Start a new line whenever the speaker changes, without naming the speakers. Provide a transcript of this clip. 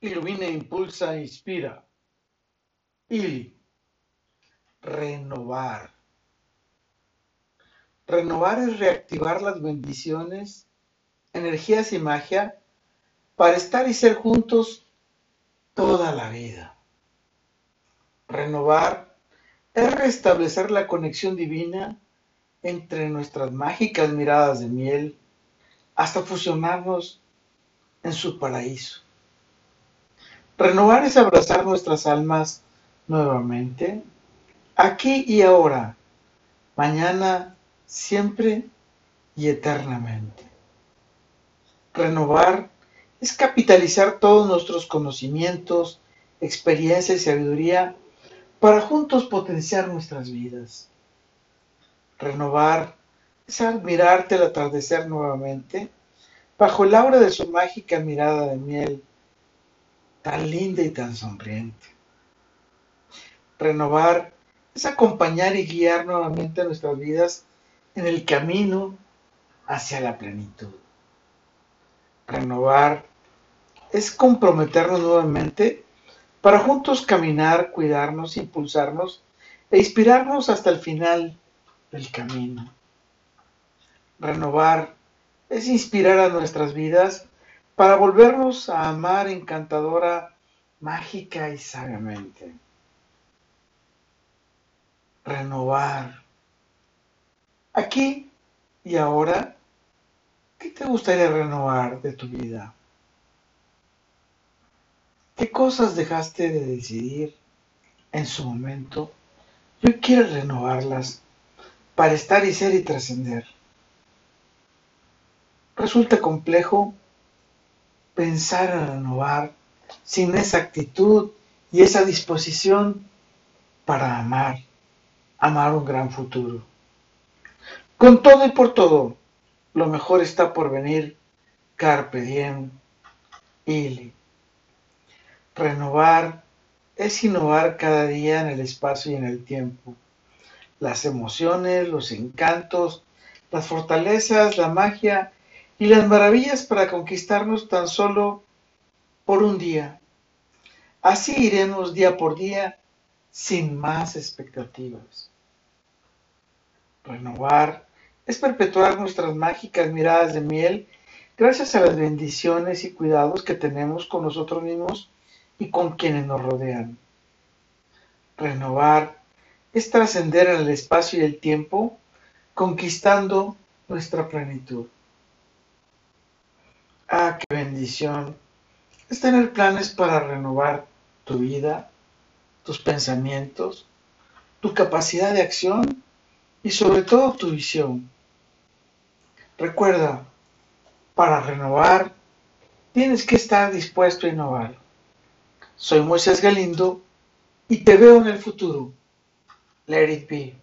Ilumina, impulsa, inspira. Ili. Renovar. Renovar es reactivar las bendiciones, energías y magia para estar y ser juntos toda la vida. Renovar es restablecer la conexión divina entre nuestras mágicas miradas de miel hasta fusionarnos en su paraíso. Renovar es abrazar nuestras almas nuevamente, aquí y ahora, mañana, siempre y eternamente. Renovar es capitalizar todos nuestros conocimientos, experiencia y sabiduría para juntos potenciar nuestras vidas. Renovar es admirarte al atardecer nuevamente bajo el aura de su mágica mirada de miel tan linda y tan sonriente. Renovar es acompañar y guiar nuevamente nuestras vidas en el camino hacia la plenitud. Renovar es comprometernos nuevamente para juntos caminar, cuidarnos, impulsarnos e inspirarnos hasta el final del camino. Renovar es inspirar a nuestras vidas para volvernos a amar encantadora, mágica y sabiamente. Renovar. Aquí y ahora, ¿qué te gustaría renovar de tu vida? ¿Qué cosas dejaste de decidir en su momento y hoy quieres renovarlas para estar y ser y trascender? Resulta complejo pensar en renovar sin esa actitud y esa disposición para amar, amar un gran futuro. Con todo y por todo, lo mejor está por venir. Carpe diem, ili. Renovar es innovar cada día en el espacio y en el tiempo. Las emociones, los encantos, las fortalezas, la magia y las maravillas para conquistarnos tan solo por un día. Así iremos día por día sin más expectativas. Renovar es perpetuar nuestras mágicas miradas de miel gracias a las bendiciones y cuidados que tenemos con nosotros mismos y con quienes nos rodean. Renovar es trascender en el espacio y el tiempo, conquistando nuestra plenitud. Es tener planes para renovar tu vida, tus pensamientos, tu capacidad de acción y sobre todo tu visión. Recuerda, para renovar tienes que estar dispuesto a innovar. Soy Moisés Galindo y te veo en el futuro. Let it be.